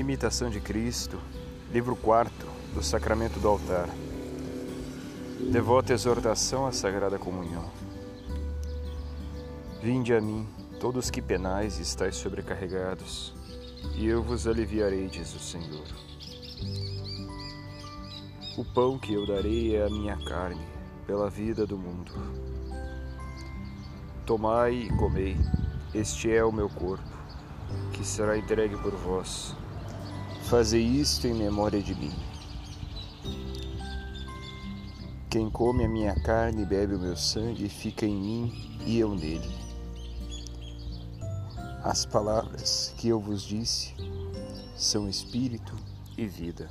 Imitação de Cristo, livro 4 do Sacramento do Altar. Devota exortação à Sagrada Comunhão. Vinde a mim, todos que penais e estáis sobrecarregados, e eu vos aliviarei, diz o Senhor. O pão que eu darei é a minha carne, pela vida do mundo. Tomai e comei, este é o meu corpo, que será entregue por vós. Fazei isto em memória de mim. Quem come a minha carne e bebe o meu sangue fica em mim e eu nele. As palavras que eu vos disse são espírito e vida.